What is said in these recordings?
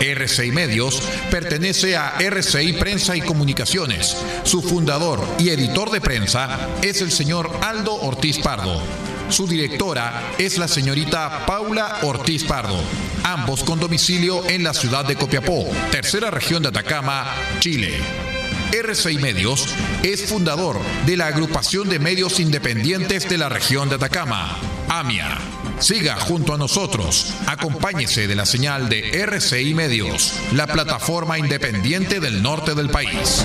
RCI Medios pertenece a RCI Prensa y Comunicaciones. Su fundador y editor de prensa es el señor Aldo Ortiz Pardo. Su directora es la señorita Paula Ortiz Pardo, ambos con domicilio en la ciudad de Copiapó, tercera región de Atacama, Chile. RCI Medios es fundador de la agrupación de medios independientes de la región de Atacama, AMIA. Siga junto a nosotros, acompáñese de la señal de RCI Medios, la plataforma independiente del norte del país.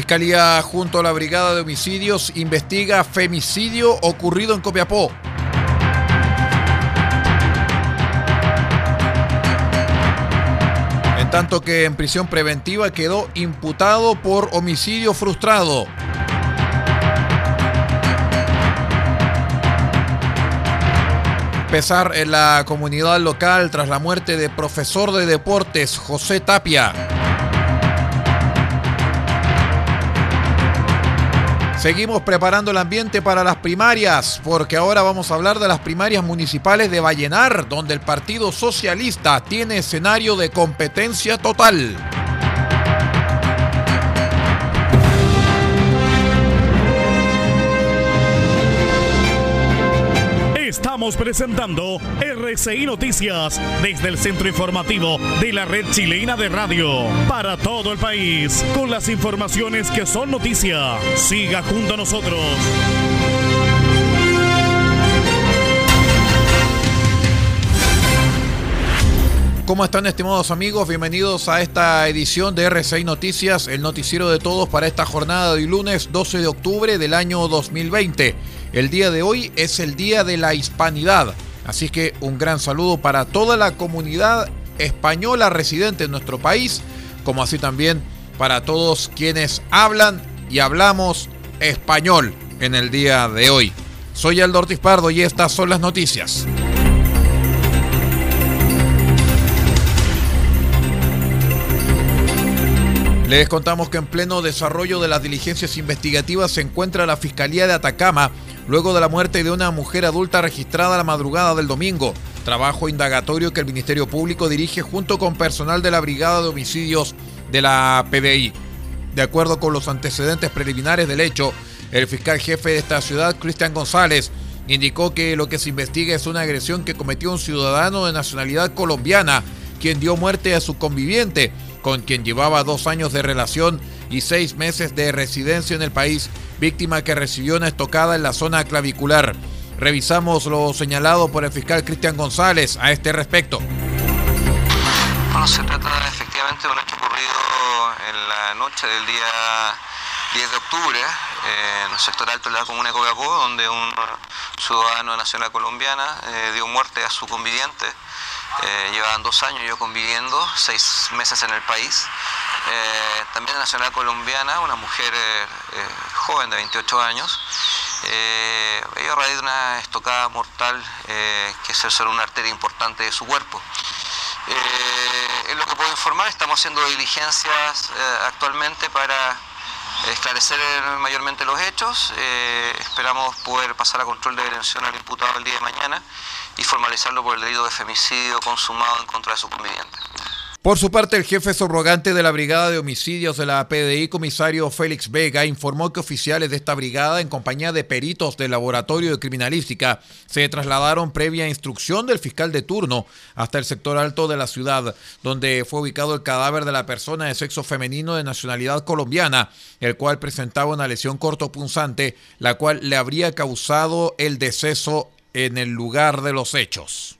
Fiscalía junto a la Brigada de Homicidios investiga femicidio ocurrido en Copiapó. En tanto que en prisión preventiva quedó imputado por homicidio frustrado. Pesar en la comunidad local tras la muerte de profesor de deportes José Tapia. Seguimos preparando el ambiente para las primarias, porque ahora vamos a hablar de las primarias municipales de Vallenar, donde el Partido Socialista tiene escenario de competencia total. Estamos presentando RCI Noticias desde el centro informativo de la red chilena de radio para todo el país con las informaciones que son noticia. Siga junto a nosotros. ¿Cómo están estimados amigos? Bienvenidos a esta edición de RCI Noticias, el noticiero de todos para esta jornada de lunes 12 de octubre del año 2020. El día de hoy es el Día de la Hispanidad, así que un gran saludo para toda la comunidad española residente en nuestro país, como así también para todos quienes hablan y hablamos español en el día de hoy. Soy Aldo Ortiz Pardo y estas son las noticias. Les contamos que en pleno desarrollo de las diligencias investigativas se encuentra la Fiscalía de Atacama luego de la muerte de una mujer adulta registrada la madrugada del domingo. Trabajo indagatorio que el Ministerio Público dirige junto con personal de la Brigada de Homicidios de la PDI. De acuerdo con los antecedentes preliminares del hecho, el fiscal jefe de esta ciudad, Cristian González, indicó que lo que se investiga es una agresión que cometió un ciudadano de nacionalidad colombiana, quien dio muerte a su conviviente con quien llevaba dos años de relación y seis meses de residencia en el país, víctima que recibió una estocada en la zona clavicular. Revisamos lo señalado por el fiscal Cristian González a este respecto. Bueno, se trata efectivamente de un hecho ocurrido en la noche del día 10 de octubre eh, en el sector alto de la comuna de Copiapó, donde un ciudadano de nacional colombiana eh, dio muerte a su conviviente eh, dos años yo conviviendo, seis meses en el país. Eh, también nacional colombiana, una mujer eh, joven de 28 años. eh, ello a raíz de una estocada mortal eh, que se sobre una arteria importante de su cuerpo. Eh, es lo que puedo informar, estamos haciendo diligencias eh, actualmente para esclarecer mayormente los hechos. esperamos poder pasar a control de detención al imputado el día de mañana y formalizarlo por el delito de femicidio consumado en contra de su conviviente. Por su parte, el jefe subrogante de la Brigada de Homicidios de la PDI, comisario Félix Vega, informó que oficiales de esta brigada, en compañía de peritos del Laboratorio de Criminalística, se trasladaron previa instrucción del fiscal de turno hasta el sector alto de la ciudad, donde fue ubicado el cadáver de la persona de sexo femenino de nacionalidad colombiana, el cual presentaba una lesión cortopunzante, la cual le habría causado el deceso en el lugar de los hechos.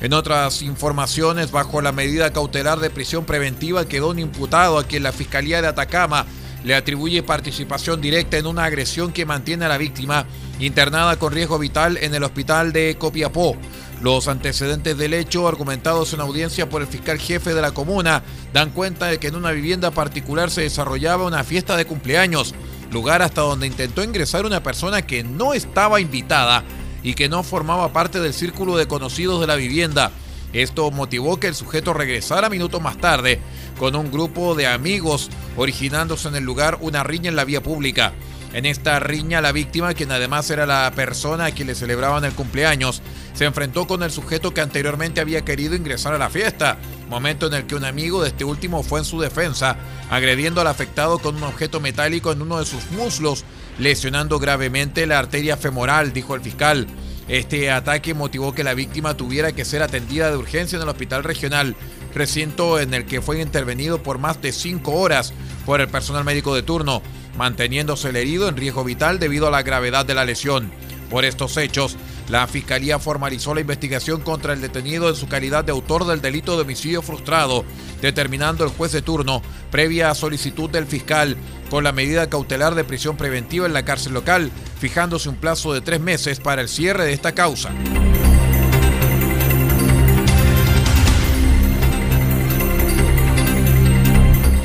En otras informaciones, bajo la medida cautelar de prisión preventiva quedó un imputado a quien la Fiscalía de Atacama le atribuye participación directa en una agresión que mantiene a la víctima internada con riesgo vital en el hospital de Copiapó. Los antecedentes del hecho, argumentados en audiencia por el fiscal jefe de la comuna, dan cuenta de que en una vivienda particular se desarrollaba una fiesta de cumpleaños, lugar hasta donde intentó ingresar una persona que no estaba invitada y que no formaba parte del círculo de conocidos de la vivienda. Esto motivó que el sujeto regresara minutos más tarde con un grupo de amigos, originándose en el lugar una riña en la vía pública. En esta riña, la víctima, quien además era la persona a quien le celebraban el cumpleaños, se enfrentó con el sujeto que anteriormente había querido ingresar a la fiesta, momento en el que un amigo de este último fue en su defensa, agrediendo al afectado con un objeto metálico en uno de sus muslos, lesionando gravemente la arteria femoral, dijo el fiscal. Este ataque motivó que la víctima tuviera que ser atendida de urgencia en el hospital regional, recinto en el que fue intervenido por más de cinco horas por el personal médico de turno, manteniéndose el herido en riesgo vital debido a la gravedad de la lesión. Por estos hechos, la Fiscalía formalizó la investigación contra el detenido en su calidad de autor del delito de homicidio frustrado, determinando el juez de turno, previa solicitud del fiscal, con la medida cautelar de prisión preventiva en la cárcel local, fijándose un plazo de tres meses para el cierre de esta causa.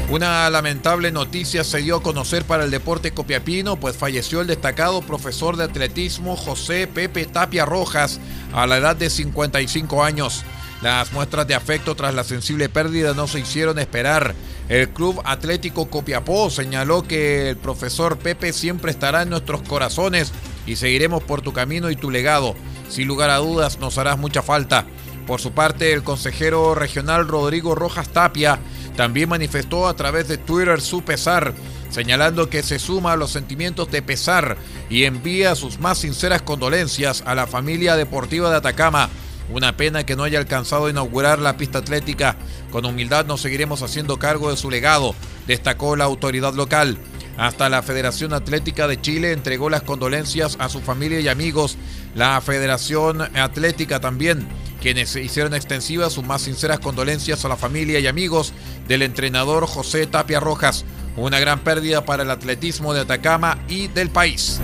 Una lamentable noticia se dio a conocer para el deporte copiapino, pues falleció el destacado profesor de atletismo José Pepe Tapia Rojas a la edad de 55 años. Las muestras de afecto tras la sensible pérdida no se hicieron esperar. El Club Atlético Copiapó señaló que el profesor Pepe siempre estará en nuestros corazones y seguiremos por tu camino y tu legado. Sin lugar a dudas nos harás mucha falta. Por su parte, el consejero regional Rodrigo Rojas Tapia también manifestó a través de Twitter su pesar, señalando que se suma a los sentimientos de pesar y envía sus más sinceras condolencias a la familia deportiva de Atacama. Una pena que no haya alcanzado a inaugurar la pista atlética. Con humildad nos seguiremos haciendo cargo de su legado, destacó la autoridad local. Hasta la Federación Atlética de Chile entregó las condolencias a su familia y amigos. La Federación Atlética también quienes hicieron extensivas sus más sinceras condolencias a la familia y amigos del entrenador José Tapia Rojas. Una gran pérdida para el atletismo de Atacama y del país.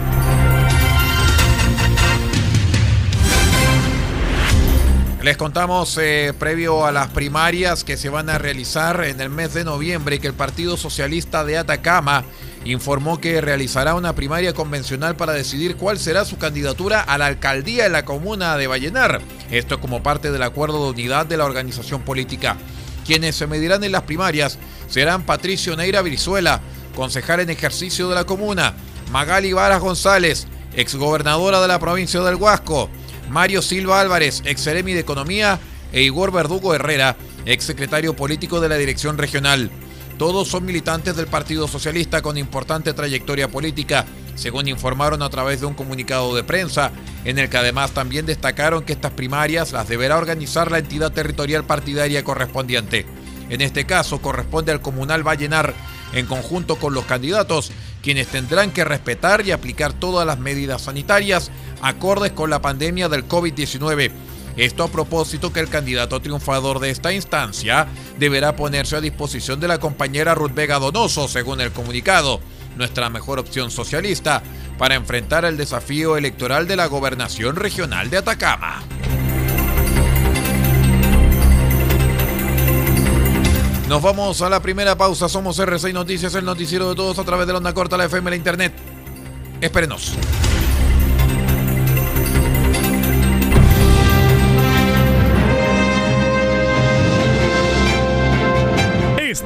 Les contamos eh, previo a las primarias que se van a realizar en el mes de noviembre que el Partido Socialista de Atacama informó que realizará una primaria convencional para decidir cuál será su candidatura a la alcaldía de la comuna de Vallenar. Esto como parte del acuerdo de unidad de la organización política. Quienes se medirán en las primarias serán Patricio Neira Brizuela, concejal en ejercicio de la comuna, Magali Varas González, exgobernadora de la provincia del Huasco, Mario Silva Álvarez, ex de Economía, e Igor Verdugo Herrera, exsecretario político de la Dirección Regional. Todos son militantes del Partido Socialista con importante trayectoria política, según informaron a través de un comunicado de prensa, en el que además también destacaron que estas primarias las deberá organizar la entidad territorial partidaria correspondiente. En este caso corresponde al Comunal Vallenar, en conjunto con los candidatos, quienes tendrán que respetar y aplicar todas las medidas sanitarias acordes con la pandemia del COVID-19 esto a propósito que el candidato triunfador de esta instancia deberá ponerse a disposición de la compañera Ruth Vega Donoso, según el comunicado, nuestra mejor opción socialista, para enfrentar el desafío electoral de la gobernación regional de Atacama. Nos vamos a la primera pausa. Somos R6 Noticias, el noticiero de todos a través de la onda corta, la FM, la internet. Espérenos.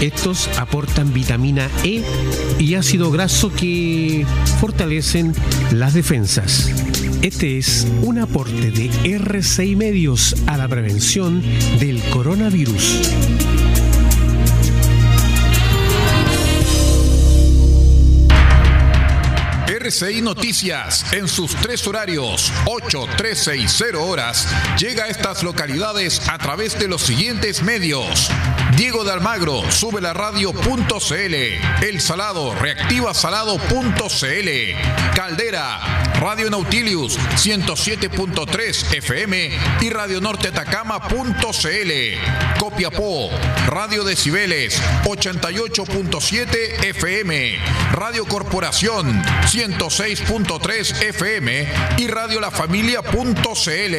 Estos aportan vitamina E y ácido graso que fortalecen las defensas. Este es un aporte de R6 Medios a la prevención del coronavirus. RCI Noticias, en sus tres horarios, 8, 13 y 0 horas, llega a estas localidades a través de los siguientes medios. Diego de Almagro, sube la radio.cl. El Salado, reactiva salado.cl. Caldera, Radio Nautilius, 107.3 FM y Radio Norte Atacama.cl. Copiapó, Radio Decibeles, 88.7 FM. Radio Corporación, 106.3 FM y Radio La Familia.cl.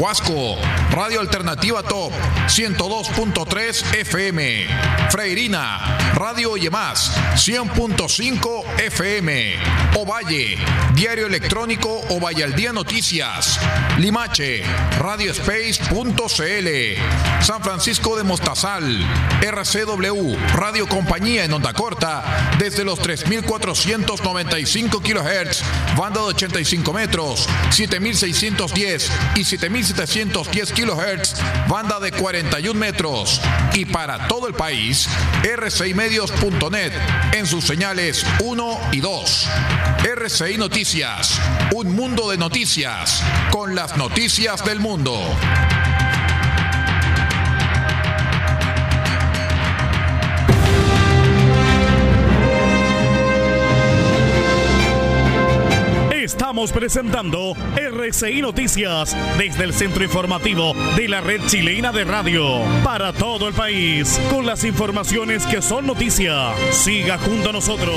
Huasco, Radio Alternativa Top, 102.3 FM. Freirina, Radio Más 100.5 FM. Ovalle, Diario Electrónico Ovalle al Día Noticias. Limache, Radiospace.cl. San Francisco de Mostazal, RCW, Radio Compañía en onda corta, desde los 3.495 kHz, banda de 85 metros, 7.610 y 7.710 kHz, banda de 41 metros y para todo el país, rcimedios.net en sus señales 1 y 2. RCI Un mundo de noticias con las noticias del mundo. Estamos presentando RCI Noticias desde el centro informativo de la red chilena de radio para todo el país con las informaciones que son noticia. Siga junto a nosotros.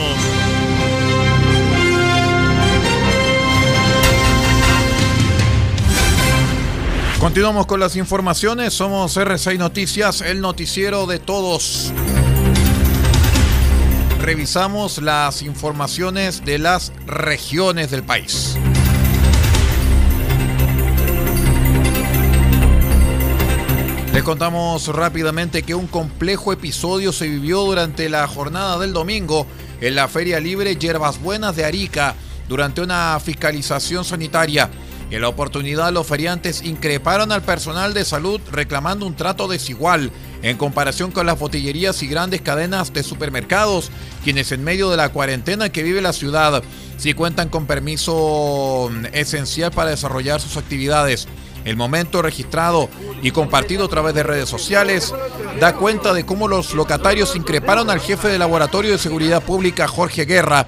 Continuamos con las informaciones. Somos R6 Noticias, el noticiero de todos. Revisamos las informaciones de las regiones del país. Les contamos rápidamente que un complejo episodio se vivió durante la jornada del domingo en la Feria Libre Yerbas Buenas de Arica durante una fiscalización sanitaria. En la oportunidad, los feriantes increparon al personal de salud reclamando un trato desigual en comparación con las botillerías y grandes cadenas de supermercados, quienes en medio de la cuarentena que vive la ciudad, sí cuentan con permiso esencial para desarrollar sus actividades. El momento registrado y compartido a través de redes sociales da cuenta de cómo los locatarios increparon al jefe de Laboratorio de Seguridad Pública, Jorge Guerra,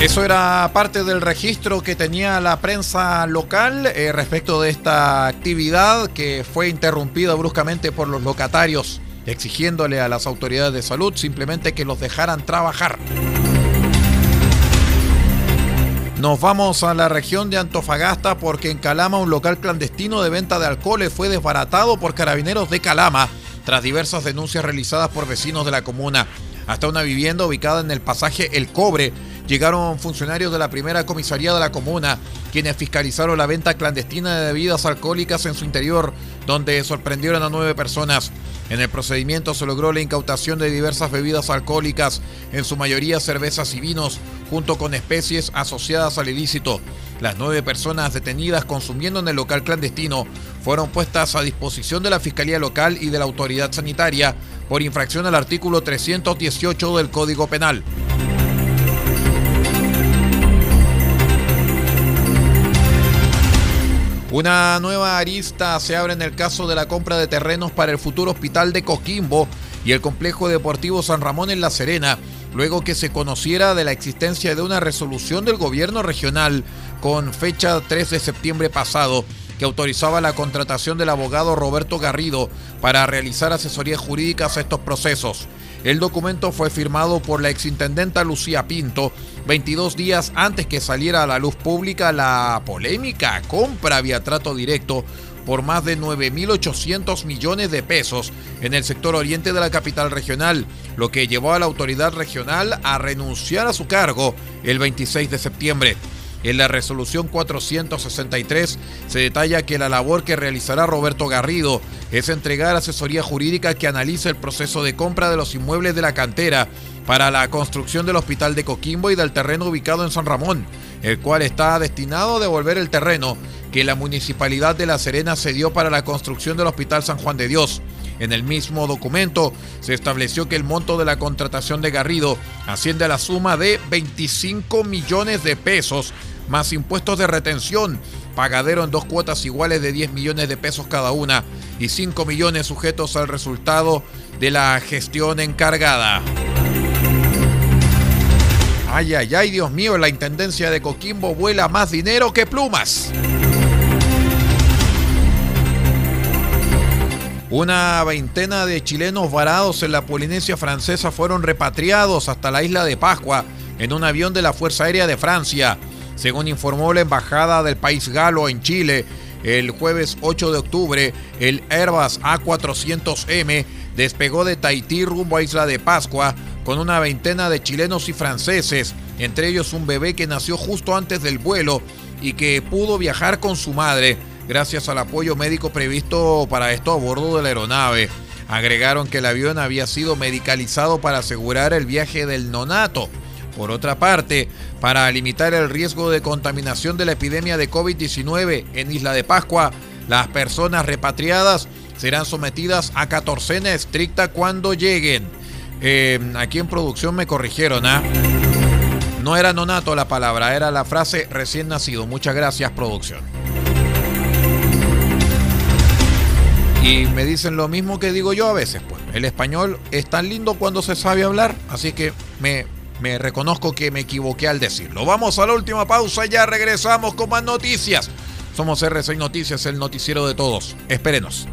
Eso era parte del registro que tenía la prensa local eh, respecto de esta actividad que fue interrumpida bruscamente por los locatarios, exigiéndole a las autoridades de salud simplemente que los dejaran trabajar. Nos vamos a la región de Antofagasta porque en Calama un local clandestino de venta de alcoholes fue desbaratado por carabineros de Calama tras diversas denuncias realizadas por vecinos de la comuna. Hasta una vivienda ubicada en el pasaje El Cobre llegaron funcionarios de la primera comisaría de la comuna, quienes fiscalizaron la venta clandestina de bebidas alcohólicas en su interior, donde sorprendieron a nueve personas. En el procedimiento se logró la incautación de diversas bebidas alcohólicas, en su mayoría cervezas y vinos, junto con especies asociadas al ilícito. Las nueve personas detenidas consumiendo en el local clandestino fueron puestas a disposición de la Fiscalía Local y de la Autoridad Sanitaria por infracción al artículo 318 del Código Penal. Una nueva arista se abre en el caso de la compra de terrenos para el futuro hospital de Coquimbo y el complejo deportivo San Ramón en La Serena, luego que se conociera de la existencia de una resolución del gobierno regional con fecha 3 de septiembre pasado que autorizaba la contratación del abogado Roberto Garrido para realizar asesorías jurídicas a estos procesos. El documento fue firmado por la exintendenta Lucía Pinto 22 días antes que saliera a la luz pública la polémica compra vía trato directo por más de 9.800 millones de pesos en el sector oriente de la capital regional, lo que llevó a la autoridad regional a renunciar a su cargo el 26 de septiembre. En la resolución 463 se detalla que la labor que realizará Roberto Garrido es entregar asesoría jurídica que analice el proceso de compra de los inmuebles de la cantera para la construcción del Hospital de Coquimbo y del terreno ubicado en San Ramón, el cual está destinado a devolver el terreno que la Municipalidad de La Serena cedió para la construcción del Hospital San Juan de Dios. En el mismo documento se estableció que el monto de la contratación de Garrido asciende a la suma de 25 millones de pesos más impuestos de retención, pagadero en dos cuotas iguales de 10 millones de pesos cada una y 5 millones sujetos al resultado de la gestión encargada. Ay, ay, ay, Dios mío, la Intendencia de Coquimbo vuela más dinero que plumas. Una veintena de chilenos varados en la Polinesia francesa fueron repatriados hasta la isla de Pascua en un avión de la Fuerza Aérea de Francia. Según informó la embajada del país galo en Chile, el jueves 8 de octubre, el Airbus A400M despegó de Tahití rumbo a Isla de Pascua con una veintena de chilenos y franceses, entre ellos un bebé que nació justo antes del vuelo y que pudo viajar con su madre gracias al apoyo médico previsto para esto a bordo de la aeronave. Agregaron que el avión había sido medicalizado para asegurar el viaje del nonato. Por otra parte, para limitar el riesgo de contaminación de la epidemia de COVID-19 en Isla de Pascua, las personas repatriadas serán sometidas a catorcena estricta cuando lleguen. Eh, aquí en producción me corrigieron, ¿ah? No era nonato la palabra, era la frase recién nacido. Muchas gracias, producción. Y me dicen lo mismo que digo yo a veces, pues. El español es tan lindo cuando se sabe hablar, así que me, me reconozco que me equivoqué al decirlo. Vamos a la última pausa, ya regresamos con más noticias. Somos R6 Noticias, el noticiero de todos. Espérenos.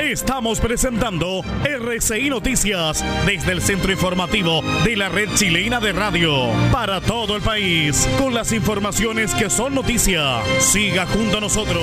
Estamos presentando RCI Noticias desde el centro informativo de la red chilena de radio para todo el país con las informaciones que son noticia. Siga junto a nosotros.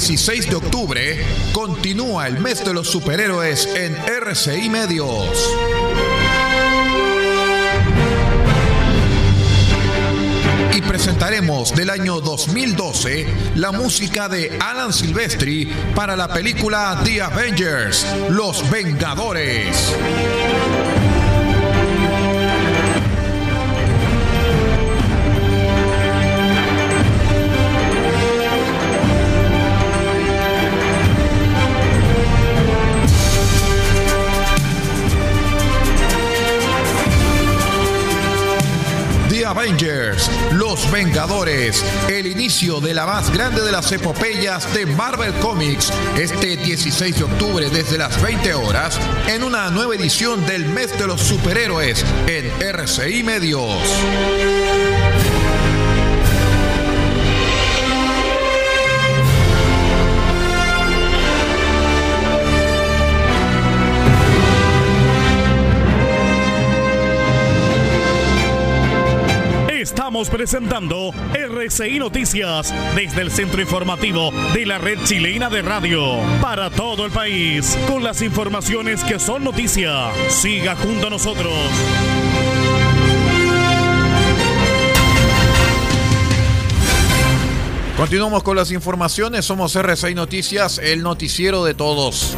16 de octubre continúa el mes de los superhéroes en RCI Medios. y presentaremos del año 2012 la música de Alan Silvestri para la película The Avengers, Los Vengadores. Los Vengadores, el inicio de la más grande de las epopeyas de Marvel Comics, este 16 de octubre desde las 20 horas, en una nueva edición del mes de los superhéroes en RCI Medios. Presentando RCI Noticias desde el centro informativo de la red chilena de radio para todo el país con las informaciones que son noticia. Siga junto a nosotros. Continuamos con las informaciones. Somos RCI Noticias, el noticiero de todos.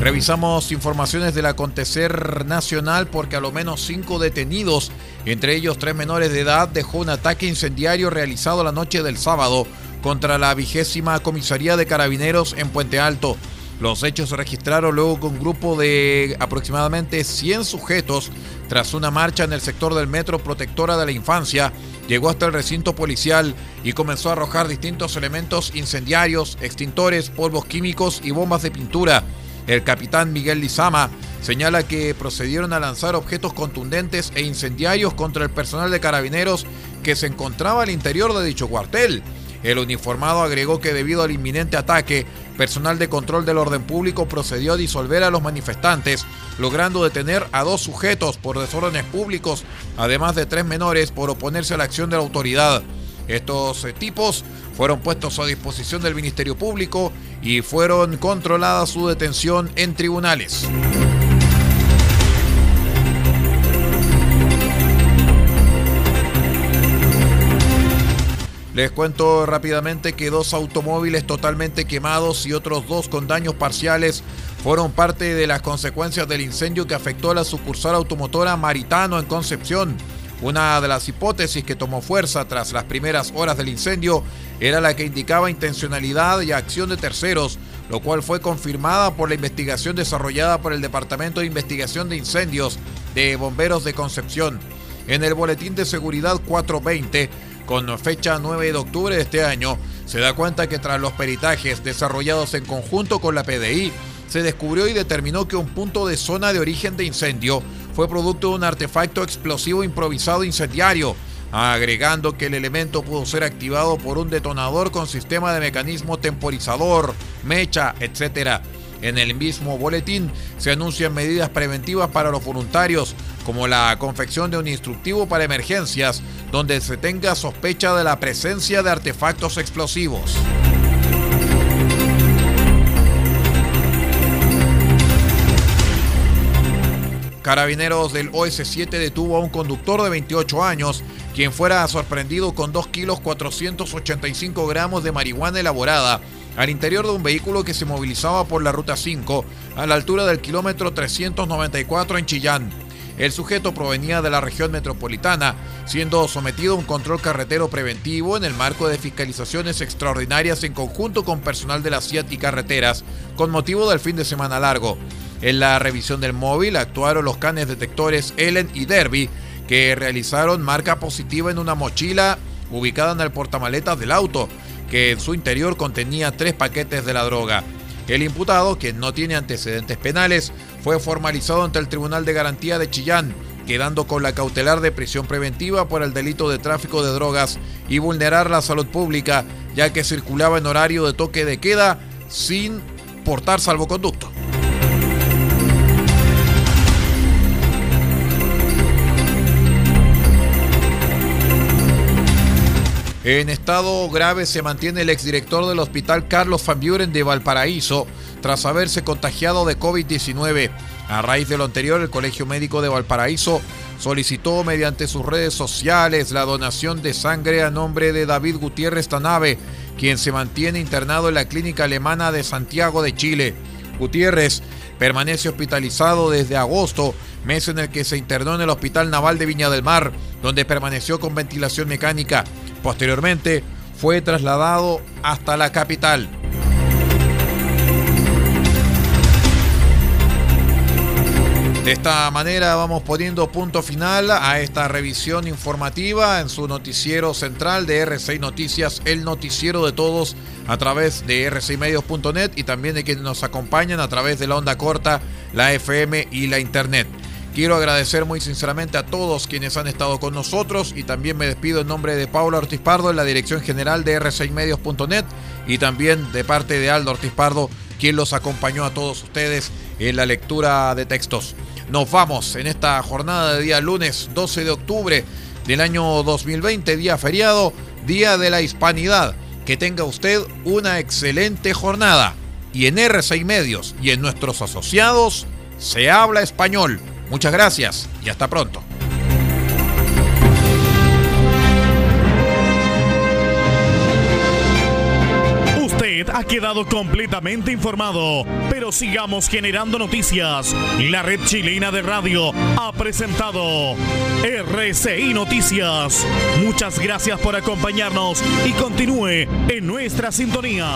Revisamos informaciones del acontecer nacional porque a lo menos cinco detenidos, entre ellos tres menores de edad, dejó un ataque incendiario realizado la noche del sábado contra la vigésima comisaría de carabineros en Puente Alto. Los hechos se registraron luego con un grupo de aproximadamente 100 sujetos tras una marcha en el sector del metro protectora de la infancia. Llegó hasta el recinto policial y comenzó a arrojar distintos elementos incendiarios, extintores, polvos químicos y bombas de pintura. El capitán Miguel Lizama señala que procedieron a lanzar objetos contundentes e incendiarios contra el personal de carabineros que se encontraba al interior de dicho cuartel. El uniformado agregó que debido al inminente ataque, personal de control del orden público procedió a disolver a los manifestantes, logrando detener a dos sujetos por desórdenes públicos, además de tres menores por oponerse a la acción de la autoridad. Estos eh, tipos fueron puestos a disposición del Ministerio Público y fueron controlada su detención en tribunales. Les cuento rápidamente que dos automóviles totalmente quemados y otros dos con daños parciales fueron parte de las consecuencias del incendio que afectó a la sucursal automotora Maritano en Concepción. Una de las hipótesis que tomó fuerza tras las primeras horas del incendio era la que indicaba intencionalidad y acción de terceros, lo cual fue confirmada por la investigación desarrollada por el Departamento de Investigación de Incendios de Bomberos de Concepción. En el Boletín de Seguridad 420, con fecha 9 de octubre de este año, se da cuenta que tras los peritajes desarrollados en conjunto con la PDI, se descubrió y determinó que un punto de zona de origen de incendio fue producto de un artefacto explosivo improvisado incendiario, agregando que el elemento pudo ser activado por un detonador con sistema de mecanismo temporizador, mecha, etc. En el mismo boletín se anuncian medidas preventivas para los voluntarios, como la confección de un instructivo para emergencias, donde se tenga sospecha de la presencia de artefactos explosivos. Carabineros del OS7 detuvo a un conductor de 28 años, quien fuera sorprendido con 2 kilos 485 gramos de marihuana elaborada al interior de un vehículo que se movilizaba por la Ruta 5 a la altura del kilómetro 394 en Chillán. El sujeto provenía de la región metropolitana, siendo sometido a un control carretero preventivo en el marco de fiscalizaciones extraordinarias en conjunto con personal de las CIAT y carreteras, con motivo del fin de semana largo. En la revisión del móvil actuaron los canes detectores Ellen y Derby, que realizaron marca positiva en una mochila ubicada en el portamaletas del auto, que en su interior contenía tres paquetes de la droga. El imputado, quien no tiene antecedentes penales, fue formalizado ante el Tribunal de Garantía de Chillán, quedando con la cautelar de prisión preventiva por el delito de tráfico de drogas y vulnerar la salud pública, ya que circulaba en horario de toque de queda sin portar salvoconducto. En estado grave se mantiene el exdirector del Hospital Carlos Van Buren de Valparaíso tras haberse contagiado de COVID-19. A raíz de lo anterior, el Colegio Médico de Valparaíso solicitó mediante sus redes sociales la donación de sangre a nombre de David Gutiérrez Tanave, quien se mantiene internado en la clínica alemana de Santiago de Chile. Gutiérrez permanece hospitalizado desde agosto, mes en el que se internó en el Hospital Naval de Viña del Mar, donde permaneció con ventilación mecánica. Posteriormente fue trasladado hasta la capital. De esta manera vamos poniendo punto final a esta revisión informativa en su noticiero central de R6 Noticias, el noticiero de todos a través de r6medios.net y también de quienes nos acompañan a través de la onda corta, la FM y la Internet. Quiero agradecer muy sinceramente a todos quienes han estado con nosotros y también me despido en nombre de Paula Ortiz Pardo en la dirección general de r6medios.net y también de parte de Aldo Ortiz Pardo, quien los acompañó a todos ustedes en la lectura de textos. Nos vamos en esta jornada de día lunes 12 de octubre del año 2020, día feriado, día de la hispanidad. Que tenga usted una excelente jornada. Y en R6 Medios y en nuestros asociados se habla español. Muchas gracias y hasta pronto. Usted ha quedado completamente informado, pero sigamos generando noticias. La red chilena de radio ha presentado RCI Noticias. Muchas gracias por acompañarnos y continúe en nuestra sintonía.